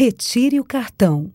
Retire o cartão.